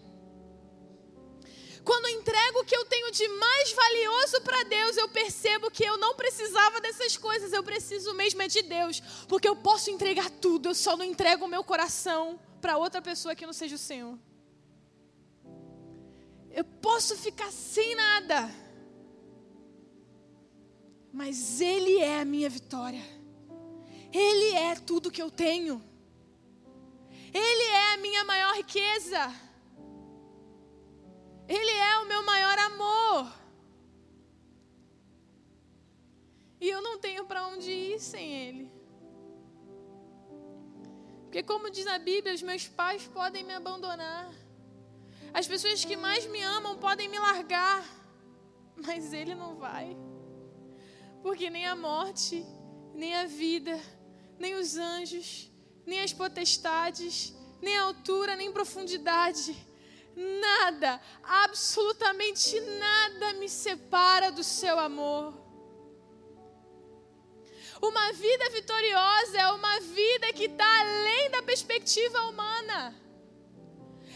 [SPEAKER 1] Quando entrego o que eu tenho de mais valioso para Deus, eu percebo que eu não precisava dessas coisas, eu preciso mesmo é de Deus, porque eu posso entregar tudo, eu só não entrego o meu coração para outra pessoa que não seja o Senhor. Eu posso ficar sem nada, mas Ele é a minha vitória, Ele é tudo que eu tenho, Ele é a minha maior riqueza, Ele é o meu maior amor. E eu não tenho para onde ir sem Ele. Porque, como diz a Bíblia, os meus pais podem me abandonar. As pessoas que mais me amam podem me largar. Mas Ele não vai. Porque nem a morte, nem a vida, nem os anjos, nem as potestades, nem a altura, nem profundidade, nada, absolutamente nada me separa do seu amor. Uma vida vitoriosa é uma vida que está além da perspectiva humana.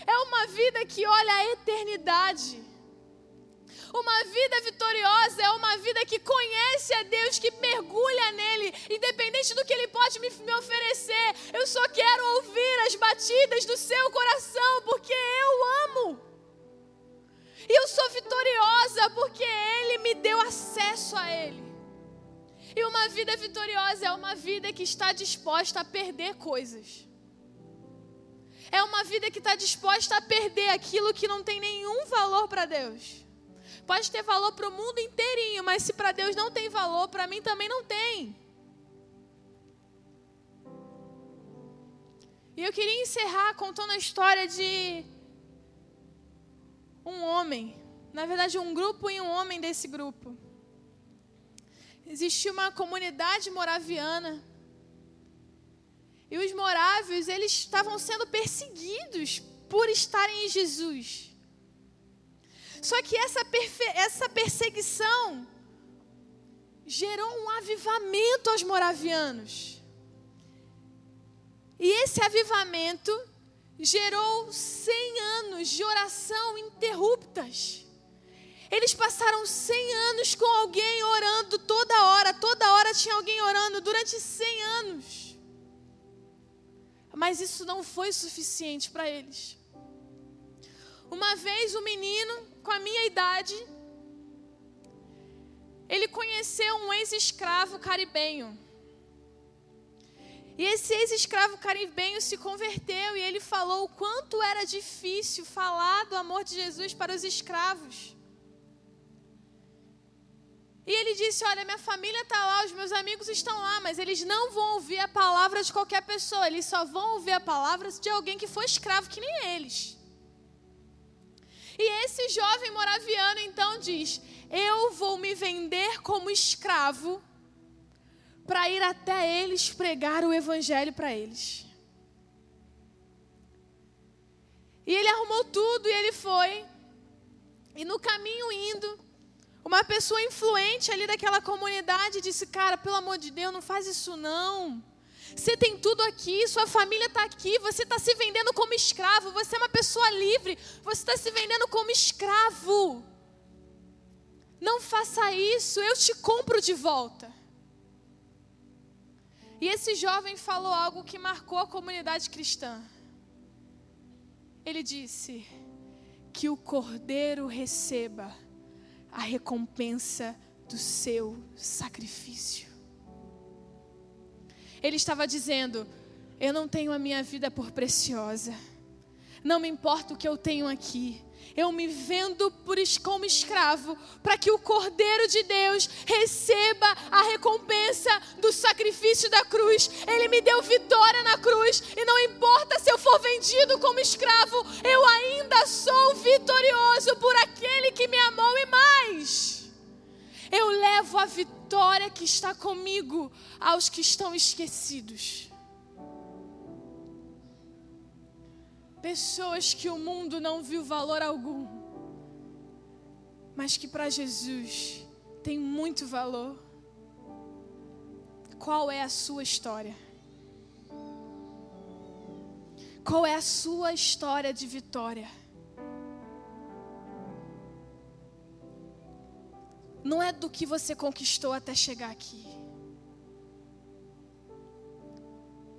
[SPEAKER 1] É uma vida que olha a eternidade. Uma vida vitoriosa é uma vida que conhece a Deus, que mergulha nele, independente do que ele pode me, me, oferecer. Eu só quero ouvir as batidas do seu coração, porque eu amo. E eu sou vitoriosa porque Ele me deu acesso a Ele. E uma vida vitoriosa é uma vida que está disposta a perder coisas. É uma vida que está disposta a perder aquilo que não tem nenhum valor para Deus. Pode ter valor para o mundo inteirinho, mas se para Deus não tem valor, para mim também não tem. E eu queria encerrar contando a história de um homem, na verdade, um grupo e um homem desse grupo. Existia uma comunidade moraviana. E os morávios, eles estavam sendo perseguidos por estarem em Jesus. Só que essa, essa perseguição gerou um avivamento aos moravianos. E esse avivamento gerou 100 anos de oração interruptas. Eles passaram 100 anos com alguém orando toda hora, toda hora tinha alguém orando durante 100 anos. Mas isso não foi suficiente para eles. Uma vez um menino com a minha idade, ele conheceu um ex-escravo caribenho. E esse ex-escravo caribenho se converteu e ele falou o quanto era difícil falar do amor de Jesus para os escravos. E ele disse: Olha, minha família está lá, os meus amigos estão lá, mas eles não vão ouvir a palavra de qualquer pessoa, eles só vão ouvir a palavra de alguém que foi escravo, que nem eles. E esse jovem moraviano então diz: Eu vou me vender como escravo para ir até eles pregar o evangelho para eles. E ele arrumou tudo e ele foi. E no caminho indo, uma pessoa influente ali daquela comunidade disse: Cara, pelo amor de Deus, não faz isso não. Você tem tudo aqui, sua família está aqui, você está se vendendo como escravo, você é uma pessoa livre, você está se vendendo como escravo. Não faça isso, eu te compro de volta. E esse jovem falou algo que marcou a comunidade cristã. Ele disse: Que o cordeiro receba a recompensa do seu sacrifício. Ele estava dizendo: Eu não tenho a minha vida por preciosa. Não me importa o que eu tenho aqui eu me vendo por, como escravo, para que o Cordeiro de Deus receba a recompensa do sacrifício da cruz. Ele me deu vitória na cruz, e não importa se eu for vendido como escravo, eu ainda levo a vitória que está comigo aos que estão esquecidos. Pessoas que o mundo não viu valor algum, mas que para Jesus tem muito valor. Qual é a sua história? Qual é a sua história de vitória? Não é do que você conquistou até chegar aqui.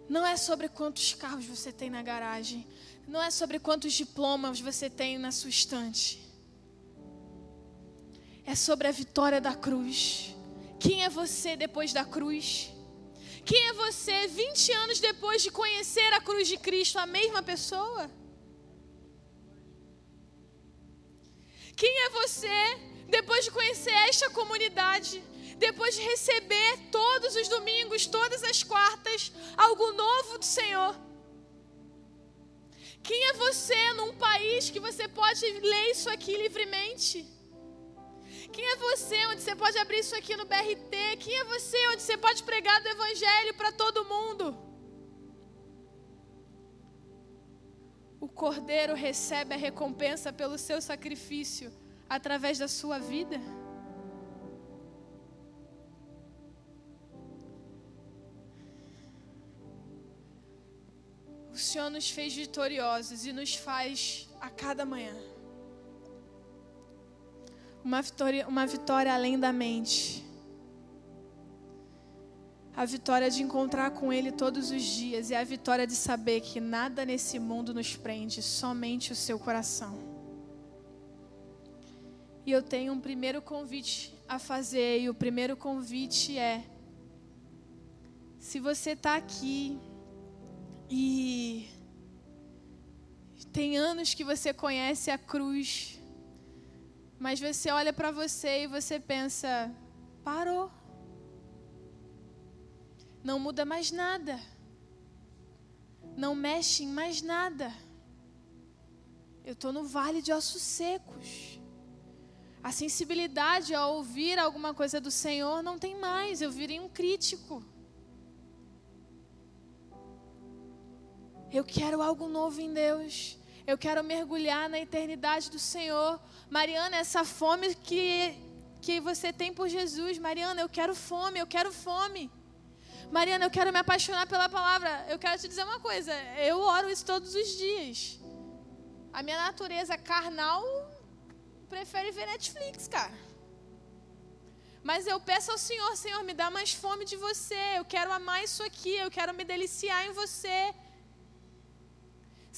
[SPEAKER 1] Não é sobre quantos carros você tem na garagem. Não é sobre quantos diplomas você tem na sua estante. É sobre a vitória da cruz. Quem é você depois da cruz? Quem é você 20 anos depois de conhecer a cruz de Cristo? A mesma pessoa? Quem é você depois de conhecer esta comunidade? Depois de receber todos os domingos, todas as quartas, algo novo do Senhor? Quem é você num país que você pode ler isso aqui livremente? Quem é você onde você pode abrir isso aqui no BRT? Quem é você onde você pode pregar do Evangelho para todo mundo? O Cordeiro recebe a recompensa pelo seu sacrifício através da sua vida? O Senhor nos fez vitoriosos e nos faz a cada manhã. Uma vitória, uma vitória além da mente. A vitória de encontrar com Ele todos os dias e a vitória de saber que nada nesse mundo nos prende, somente o seu coração. E eu tenho um primeiro convite a fazer, e o primeiro convite é: se você está aqui e tem anos que você conhece a cruz, mas você olha para você e você pensa: parou. Não muda mais nada. Não mexe em mais nada. Eu estou no vale de ossos secos. A sensibilidade ao ouvir alguma coisa do Senhor não tem mais. Eu virei um crítico. Eu quero algo novo em Deus. Eu quero mergulhar na eternidade do Senhor. Mariana, essa fome que, que você tem por Jesus. Mariana, eu quero fome, eu quero fome. Mariana, eu quero me apaixonar pela palavra. Eu quero te dizer uma coisa. Eu oro isso todos os dias. A minha natureza carnal prefere ver Netflix, cara. Mas eu peço ao Senhor, Senhor, me dá mais fome de você. Eu quero amar isso aqui, eu quero me deliciar em você.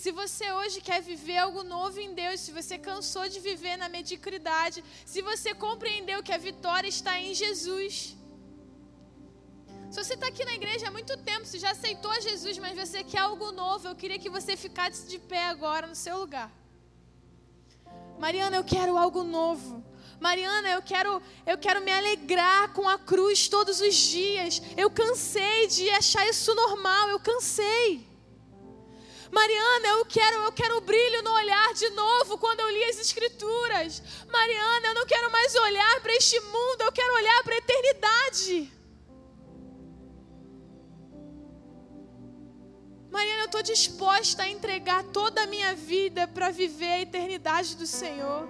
[SPEAKER 1] Se você hoje quer viver algo novo em Deus, se você cansou de viver na mediocridade, se você compreendeu que a vitória está em Jesus. Se você está aqui na igreja há muito tempo, você já aceitou Jesus, mas você quer algo novo, eu queria que você ficasse de pé agora no seu lugar. Mariana, eu quero algo novo. Mariana, eu quero, eu quero me alegrar com a cruz todos os dias. Eu cansei de achar isso normal, eu cansei. Mariana, eu quero, eu quero o brilho no olhar de novo quando eu li as escrituras. Mariana, eu não quero mais olhar para este mundo, eu quero olhar para a eternidade. Eu estou disposta a entregar toda a minha vida para viver a eternidade do Senhor.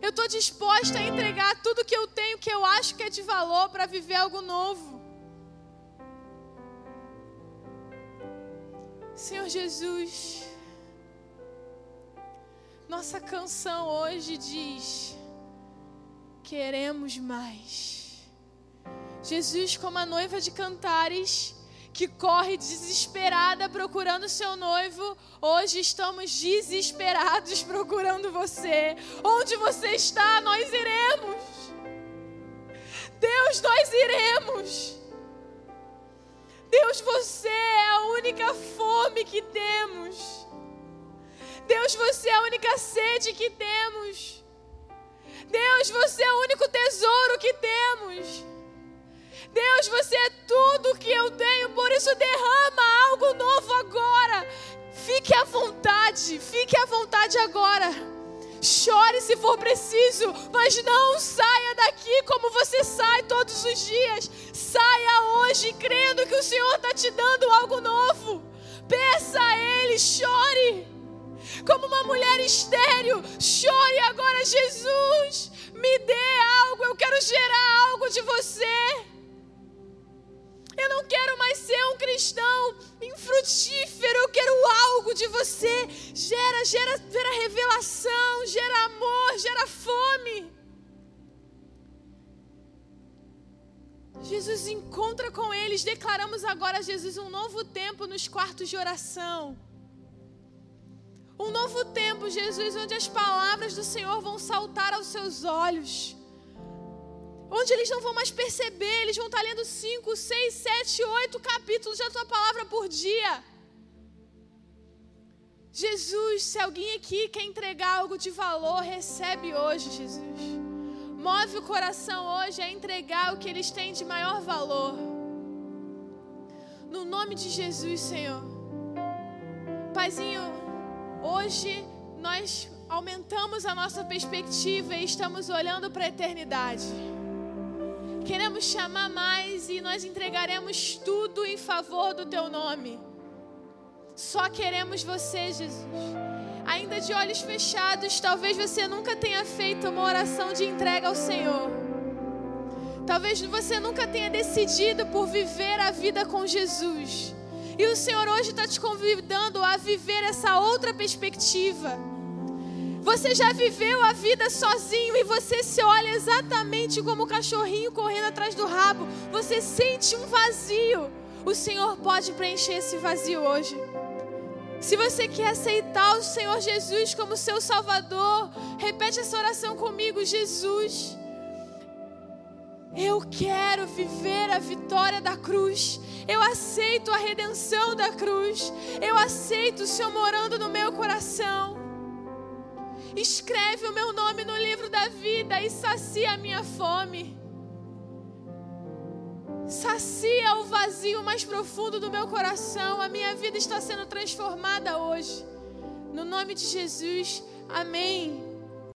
[SPEAKER 1] Eu estou disposta a entregar tudo que eu tenho, que eu acho que é de valor, para viver algo novo. Senhor Jesus, nossa canção hoje diz: queremos mais. Jesus, como a noiva de cantares, que corre desesperada procurando seu noivo, hoje estamos desesperados procurando você. Onde você está, nós iremos. Deus, nós iremos. Deus, você é a única fome que temos. Deus, você é a única sede que temos. Deus, você é o único tesouro que temos. Deus, você é tudo que eu tenho, por isso derrama algo novo agora. Fique à vontade, fique à vontade agora. Chore se for preciso, mas não saia daqui como você sai todos os dias. Saia hoje crendo que o Senhor está te dando algo novo. Peça a Ele, chore. Como uma mulher estéreo, chore agora, Jesus. Me dê algo, eu quero gerar algo de você. Eu não quero mais ser um cristão infrutífero. Eu quero algo de você. Gera, gera, gera revelação, gera amor, gera fome. Jesus encontra com eles. Declaramos agora a Jesus um novo tempo nos quartos de oração. Um novo tempo, Jesus, onde as palavras do Senhor vão saltar aos seus olhos onde eles não vão mais perceber, eles vão estar lendo 5, 6, 7, 8 capítulos da tua palavra por dia. Jesus, se alguém aqui quer entregar algo de valor, recebe hoje, Jesus. Move o coração hoje a entregar o que eles têm de maior valor. No nome de Jesus, Senhor. Paizinho, hoje nós aumentamos a nossa perspectiva e estamos olhando para a eternidade. Queremos chamar mais e nós entregaremos tudo em favor do teu nome. Só queremos você, Jesus. Ainda de olhos fechados, talvez você nunca tenha feito uma oração de entrega ao Senhor. Talvez você nunca tenha decidido por viver a vida com Jesus. E o Senhor hoje está te convidando a viver essa outra perspectiva você já viveu a vida sozinho e você se olha exatamente como o cachorrinho correndo atrás do rabo. Você sente um vazio. O Senhor pode preencher esse vazio hoje. Se você quer aceitar o Senhor Jesus como seu Salvador, repete essa oração comigo: Jesus, eu quero viver a vitória da cruz. Eu aceito a redenção da cruz. Eu aceito o Senhor morando no meu coração. Escreve o meu nome no livro da vida e sacia a minha fome. Sacia o vazio mais profundo do meu coração. A minha vida está sendo transformada hoje. No nome de Jesus. Amém.